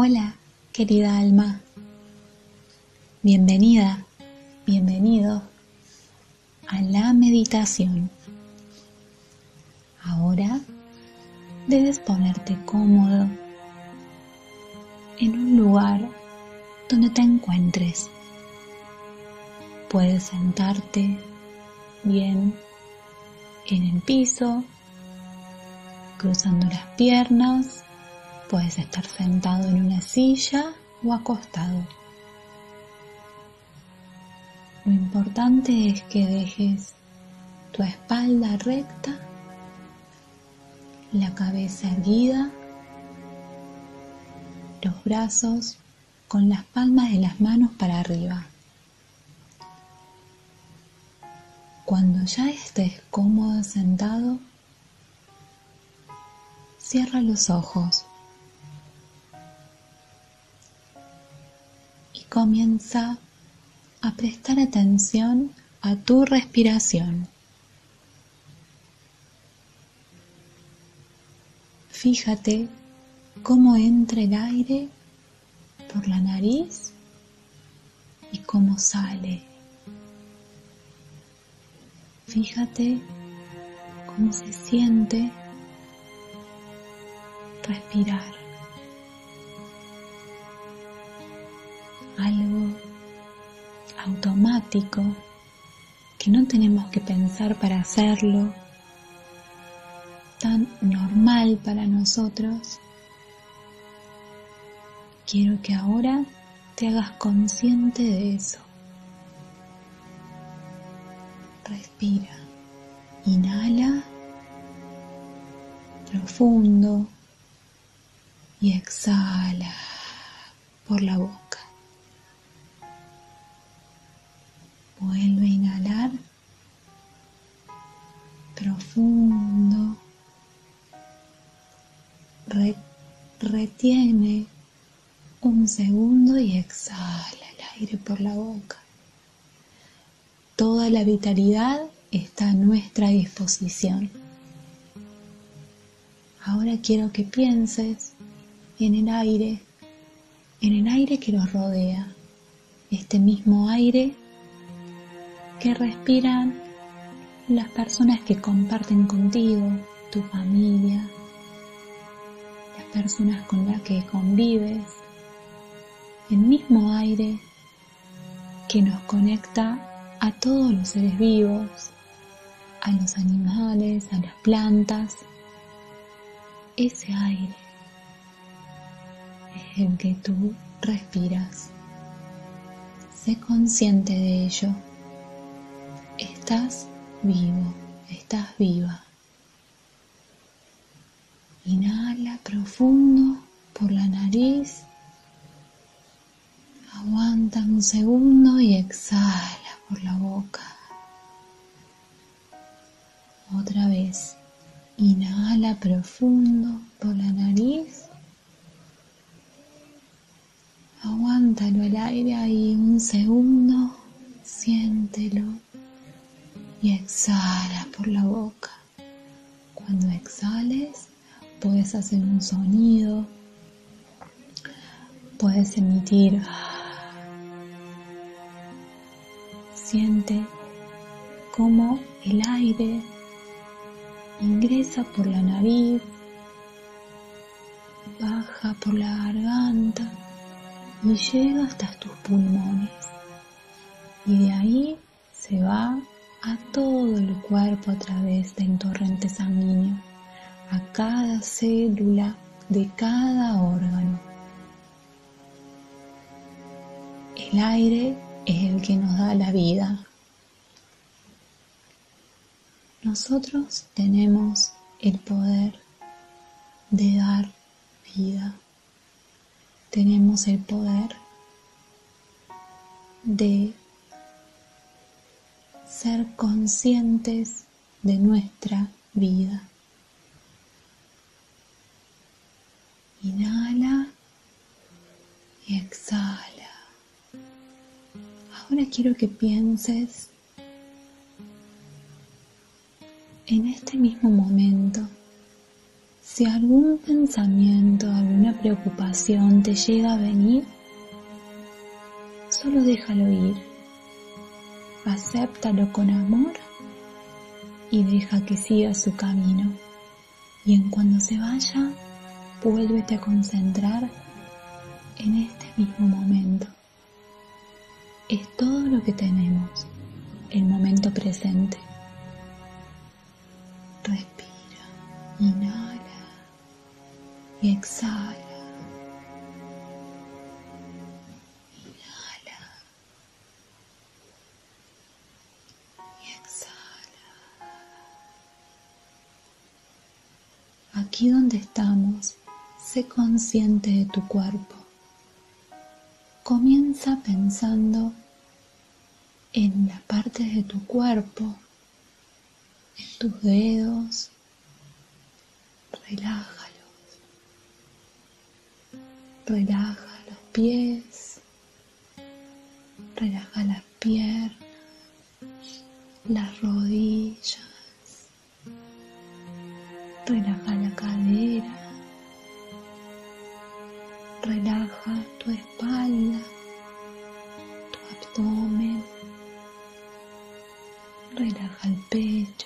Hola, querida alma. Bienvenida, bienvenido a la meditación. Ahora debes ponerte cómodo en un lugar donde te encuentres. Puedes sentarte bien en el piso, cruzando las piernas. Puedes estar sentado en una silla o acostado. Lo importante es que dejes tu espalda recta, la cabeza erguida, los brazos con las palmas de las manos para arriba. Cuando ya estés cómodo sentado, cierra los ojos comienza a prestar atención a tu respiración. Fíjate cómo entra el aire por la nariz y cómo sale. Fíjate cómo se siente respirar. Algo automático que no tenemos que pensar para hacerlo, tan normal para nosotros. Quiero que ahora te hagas consciente de eso. Respira. Inhala profundo y exhala por la boca. Vuelve a inhalar profundo. retiene un segundo y exhala el aire por la boca. Toda la vitalidad está a nuestra disposición. Ahora quiero que pienses en el aire, en el aire que nos rodea, este mismo aire que respiran las personas que comparten contigo, tu familia, las personas con las que convives, el mismo aire que nos conecta a todos los seres vivos, a los animales, a las plantas, ese aire es el que tú respiras. Sé consciente de ello. Estás vivo, estás viva. Inhala profundo por la nariz. Aguanta un segundo y exhala por la boca. Otra vez. Inhala profundo por la nariz. Aguántalo el aire ahí un segundo. Siéntelo y exhala por la boca. Cuando exhales, puedes hacer un sonido, puedes emitir. Siente cómo el aire ingresa por la nariz, baja por la garganta y llega hasta tus pulmones. Y de ahí se va a todo el cuerpo a través del torrente sanguíneo, a cada célula de cada órgano. El aire es el que nos da la vida. Nosotros tenemos el poder de dar vida. Tenemos el poder de ser conscientes de nuestra vida. Inhala y exhala. Ahora quiero que pienses en este mismo momento. Si algún pensamiento, alguna preocupación te llega a venir, solo déjalo ir. Acéptalo con amor y deja que siga su camino. Y en cuando se vaya, vuélvete a concentrar en este mismo momento. Es todo lo que tenemos, el momento presente. Respira, inhala y exhala. Aquí donde estamos, sé consciente de tu cuerpo. Comienza pensando en las partes de tu cuerpo, en tus dedos. Relájalos. Relaja los pies. Relaja las piernas, las rodillas. Relaja la cadera. Relaja tu espalda, tu abdomen. Relaja el pecho,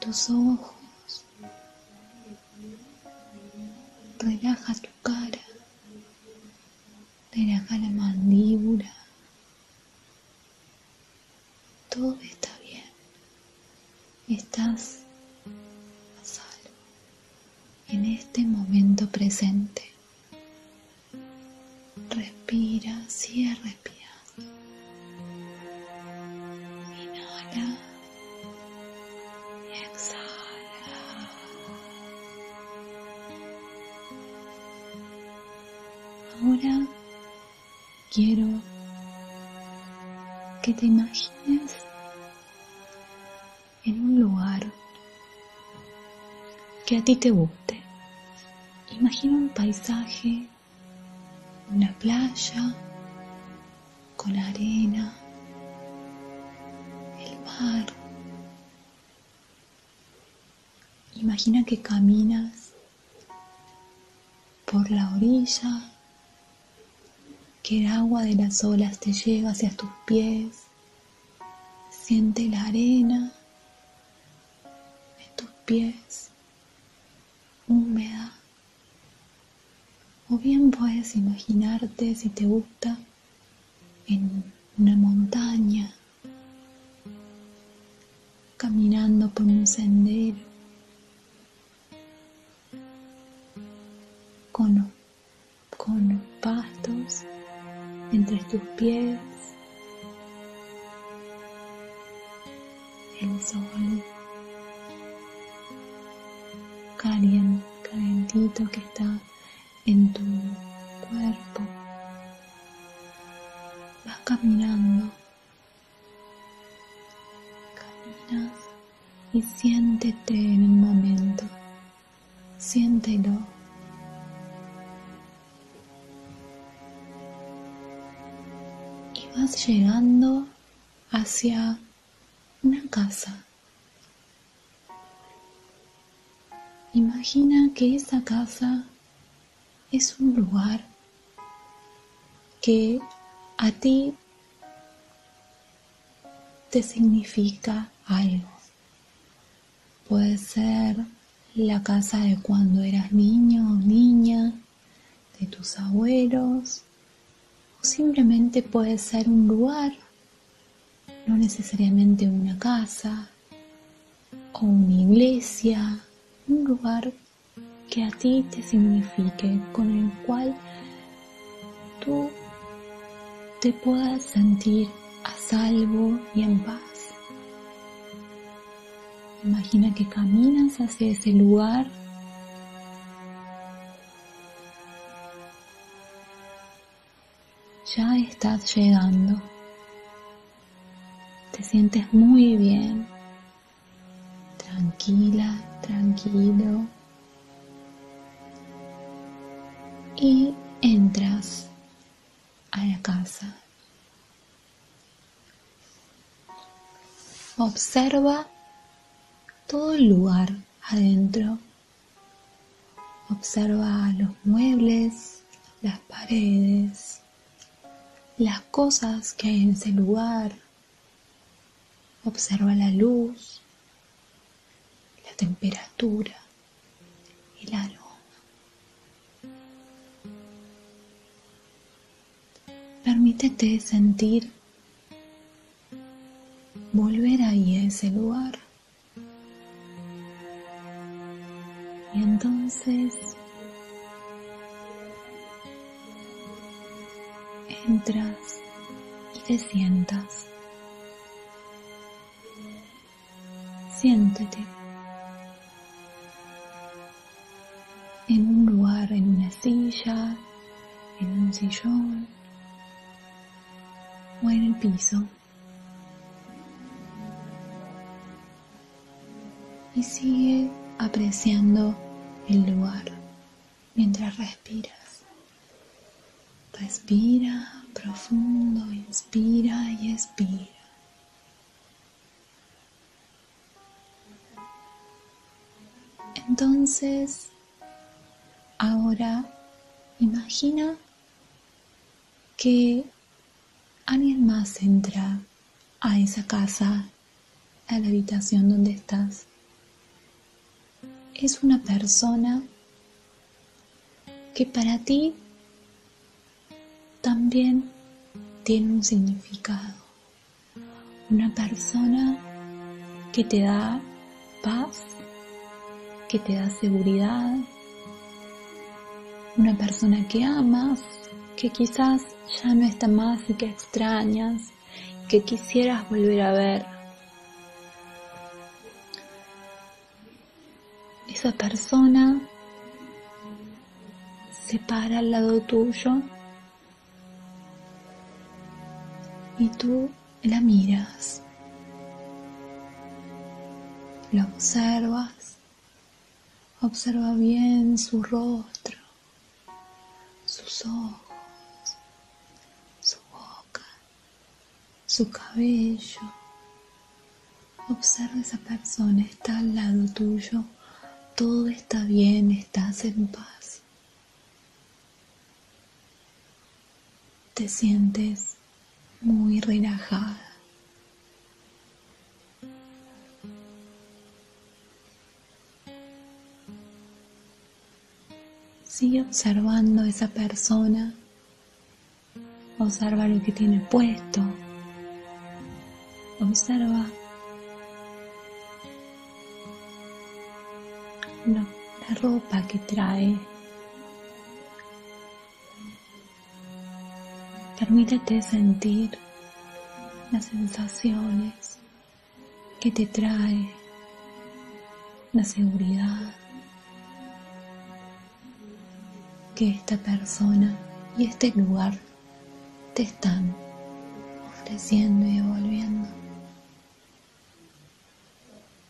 tus ojos. Relaja tu cara. Relaja la mandíbula. Todo está bien. Estás a salvo en este momento presente. Quiero que te imagines en un lugar que a ti te guste. Imagina un paisaje, una playa con arena, el mar. Imagina que caminas por la orilla, el agua de las olas te llega hacia tus pies, siente la arena en tus pies húmeda. O bien puedes imaginarte, si te gusta, en una montaña, caminando por un sendero, con, con pastos entre tus pies, el sol caliente, calentito que está en tu cuerpo. Vas caminando, caminas y siéntete en el momento, siéntelo. Llegando hacia una casa. Imagina que esa casa es un lugar que a ti te significa algo. Puede ser la casa de cuando eras niño o niña, de tus abuelos, o simplemente puede ser un lugar, no necesariamente una casa o una iglesia, un lugar que a ti te signifique, con el cual tú te puedas sentir a salvo y en paz. Imagina que caminas hacia ese lugar. Ya estás llegando. Te sientes muy bien. Tranquila, tranquilo. Y entras a la casa. Observa todo el lugar adentro. Observa los muebles, las paredes, las cosas que hay en ese lugar. Observa la luz, la temperatura, el aroma. Permítete sentir volver ahí a ese lugar. Y entonces entras y te sientas. Siéntete en un lugar, en una silla, en un sillón o en el piso. Y sigue apreciando el lugar mientras respiras. Respira profundo, inspira y expira. Entonces, ahora imagina que alguien más entra a esa casa, a la habitación donde estás es una persona que para ti también tiene un significado. Una persona que te da paz, que te da seguridad. Una persona que amas, que quizás ya no está más y que extrañas, que quisieras volver a ver. esa persona se para al lado tuyo y tú la miras, la observas, observa bien su rostro, sus ojos, su boca, su cabello. Observa esa persona, está al lado tuyo todo está bien, estás en paz. Te sientes muy relajada. Sigue observando a esa persona. Observa lo que tiene puesto. Observa la ropa que trae. Permítete sentir las sensaciones que te trae la seguridad que esta persona y este lugar te están ofreciendo y devolviendo.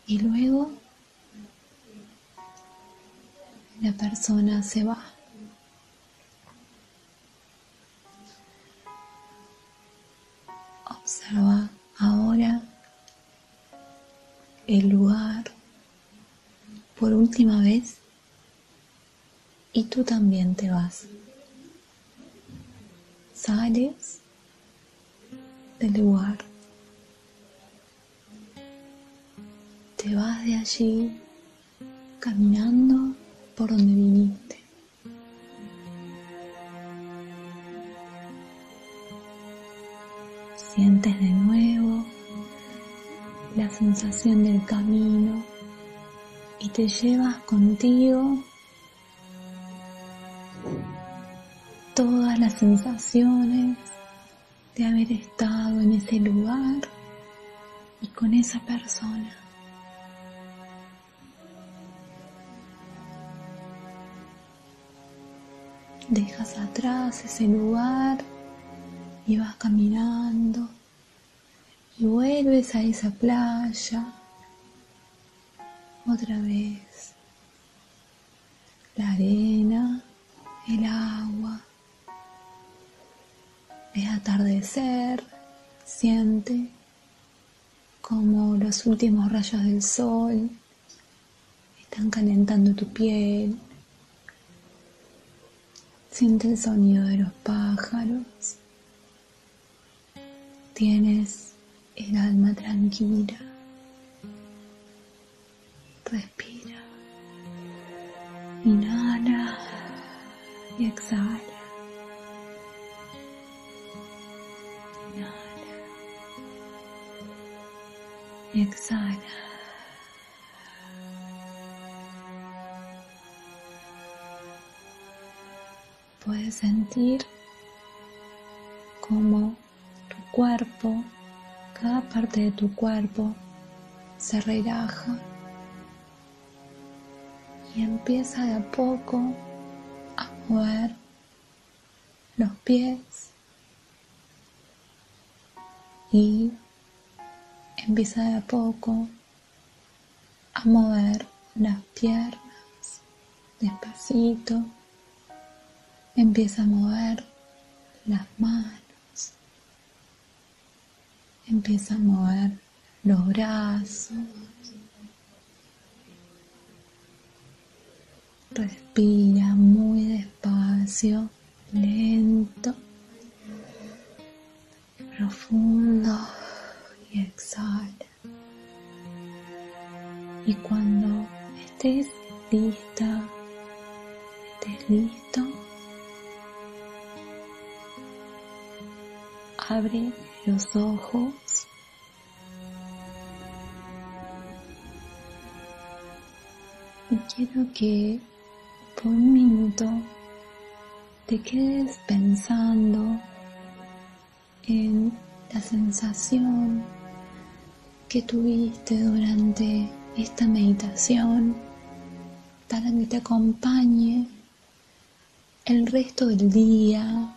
Y luego la persona se va. Última vez y tú también te vas. Sales del lugar. Te vas de allí caminando por donde viniste. Sientes de nuevo la sensación del camino te llevas contigo todas las sensaciones de haber estado en ese lugar y con esa persona. Dejas atrás ese lugar y vas caminando y vuelves a esa playa otra vez. La arena, el agua, el atardecer, siente como los últimos rayos del sol están calentando tu piel. Siente el sonido de los pájaros. Tienes el alma tranquila. Respira. Inhala y exhala. Inhala y exhala. Puedes sentir como tu cuerpo, cada parte de tu cuerpo se relaja empieza de a poco a mover los pies y empieza de a poco a mover las piernas despacito. Empieza a mover las manos. Empieza a mover los brazos Respira muy despacio, lento, profundo y exhala. Y cuando estés lista, estés listo, abre los ojos y quiero que por un minuto te quedes pensando en la sensación que tuviste durante esta meditación para que te acompañe el resto del día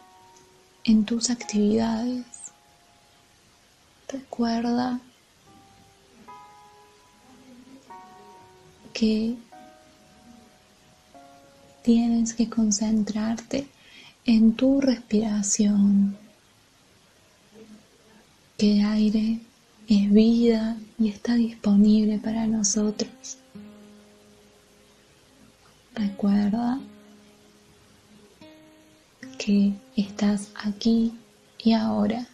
en tus actividades. Recuerda que tienes que concentrarte en tu respiración, que el aire es vida y está disponible para nosotros. Recuerda que estás aquí y ahora.